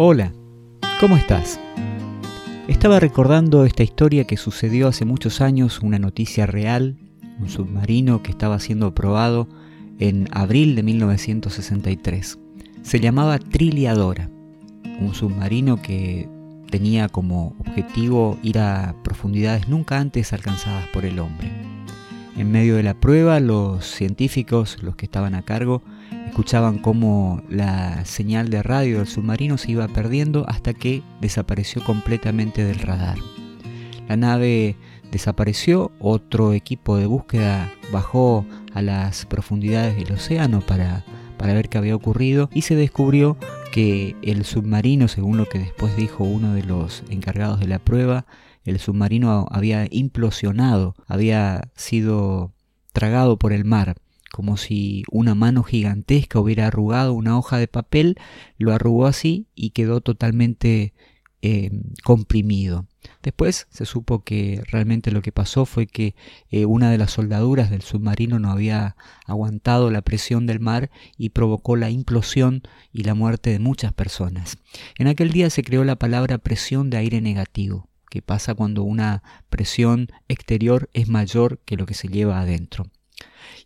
Hola, ¿cómo estás? Estaba recordando esta historia que sucedió hace muchos años, una noticia real, un submarino que estaba siendo probado en abril de 1963. Se llamaba Triliadora, un submarino que tenía como objetivo ir a profundidades nunca antes alcanzadas por el hombre. En medio de la prueba, los científicos, los que estaban a cargo, escuchaban cómo la señal de radio del submarino se iba perdiendo hasta que desapareció completamente del radar. La nave desapareció, otro equipo de búsqueda bajó a las profundidades del océano para, para ver qué había ocurrido y se descubrió que el submarino, según lo que después dijo uno de los encargados de la prueba, el submarino había implosionado, había sido tragado por el mar, como si una mano gigantesca hubiera arrugado una hoja de papel, lo arrugó así y quedó totalmente eh, comprimido. Después se supo que realmente lo que pasó fue que eh, una de las soldaduras del submarino no había aguantado la presión del mar y provocó la implosión y la muerte de muchas personas. En aquel día se creó la palabra presión de aire negativo que pasa cuando una presión exterior es mayor que lo que se lleva adentro.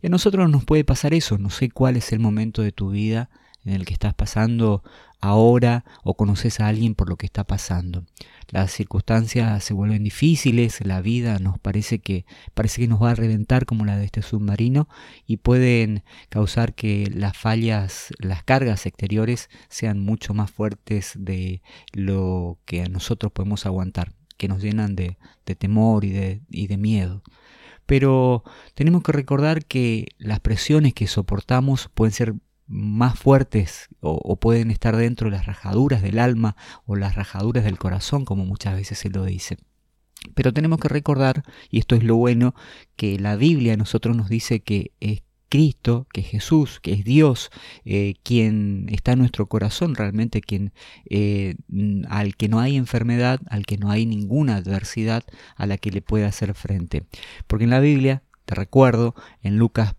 Y a nosotros nos puede pasar eso, no sé cuál es el momento de tu vida en el que estás pasando ahora o conoces a alguien por lo que está pasando. Las circunstancias se vuelven difíciles, la vida nos parece que parece que nos va a reventar como la de este submarino y pueden causar que las fallas, las cargas exteriores sean mucho más fuertes de lo que nosotros podemos aguantar que nos llenan de, temor y de, y de miedo. Pero tenemos que recordar que las presiones que soportamos pueden ser más fuertes o, pueden estar dentro de las rajaduras del alma o las rajaduras del corazón, como muchas veces se lo dice. Pero tenemos que recordar, y esto es lo bueno, que la Biblia a nosotros nos dice que Cristo, que es Jesús, que es Dios, eh, quien está en nuestro corazón, realmente quien eh, al que no hay enfermedad, al que no hay ninguna adversidad a la que le pueda hacer frente. Porque en la Biblia, te recuerdo, en Lucas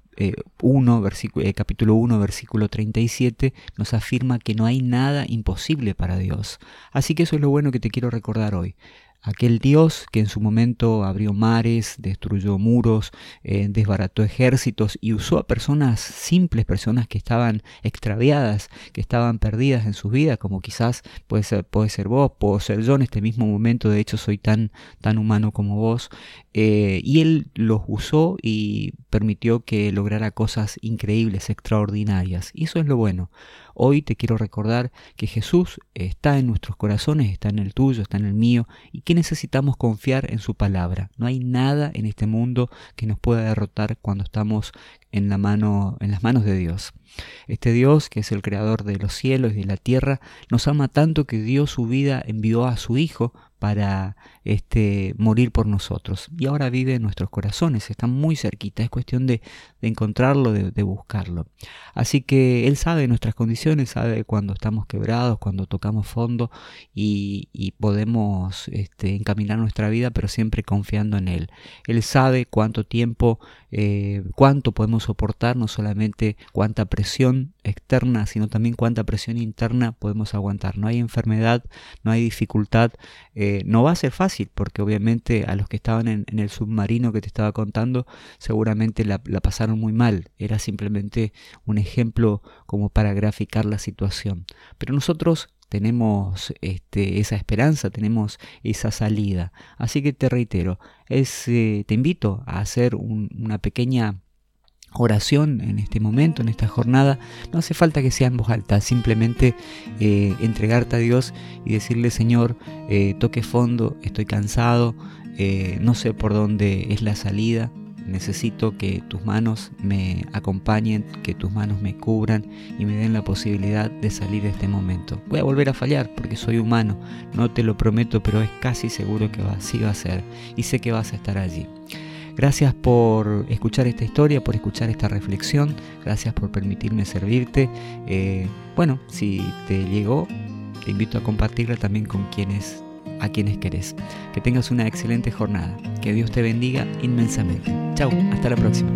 1, eh, capítulo 1, versículo 37, nos afirma que no hay nada imposible para Dios. Así que eso es lo bueno que te quiero recordar hoy aquel Dios que en su momento abrió mares, destruyó muros, eh, desbarató ejércitos y usó a personas simples, personas que estaban extraviadas, que estaban perdidas en sus vidas, como quizás puede ser, puede ser vos, puedo ser yo en este mismo momento, de hecho soy tan, tan humano como vos, eh, y Él los usó y permitió que lograra cosas increíbles, extraordinarias, y eso es lo bueno. Hoy te quiero recordar que Jesús está en nuestros corazones, está en el tuyo, está en el mío, y que necesitamos confiar en su palabra. No hay nada en este mundo que nos pueda derrotar cuando estamos en, la mano, en las manos de Dios. Este Dios, que es el creador de los cielos y de la tierra, nos ama tanto que dio su vida, envió a su Hijo para este, morir por nosotros. Y ahora vive en nuestros corazones, está muy cerquita, es cuestión de, encontrarlo, de, buscarlo. Así que Él sabe nuestras condiciones, sabe cuando estamos quebrados, cuando tocamos fondo y, podemos este, encaminar nuestra vida, pero siempre confiando en Él. Él sabe cuánto tiempo, eh, cuánto podemos soportar, no solamente cuánta presión externa, sino también cuánta presión interna podemos aguantar. No hay enfermedad, no hay dificultad. Eh, no va a ser fácil porque obviamente a los que estaban en, el submarino que te estaba contando seguramente la, pasaron muy mal. Era simplemente un ejemplo como para graficar la situación. Pero nosotros tenemos este, esa esperanza, tenemos esa salida. Así que te reitero, es, eh, te invito a hacer una pequeña oración en este momento, en esta jornada, no hace falta que sea en voz alta, simplemente eh, entregarte a Dios y decirle, Señor, eh, toque fondo, estoy cansado, eh, no sé por dónde es la salida, necesito que tus manos me acompañen, que tus manos me cubran y me den la posibilidad de salir de este momento. Voy a volver a fallar porque soy humano, no te lo prometo, pero es casi seguro que así va a ser y sé que vas a estar allí. Gracias por escuchar esta historia, por escuchar esta reflexión, gracias por permitirme servirte. Eh, bueno, si te llegó, te invito a compartirla también con quienes a quienes querés. Que tengas una excelente jornada. Que Dios te bendiga inmensamente. Chao, hasta la próxima.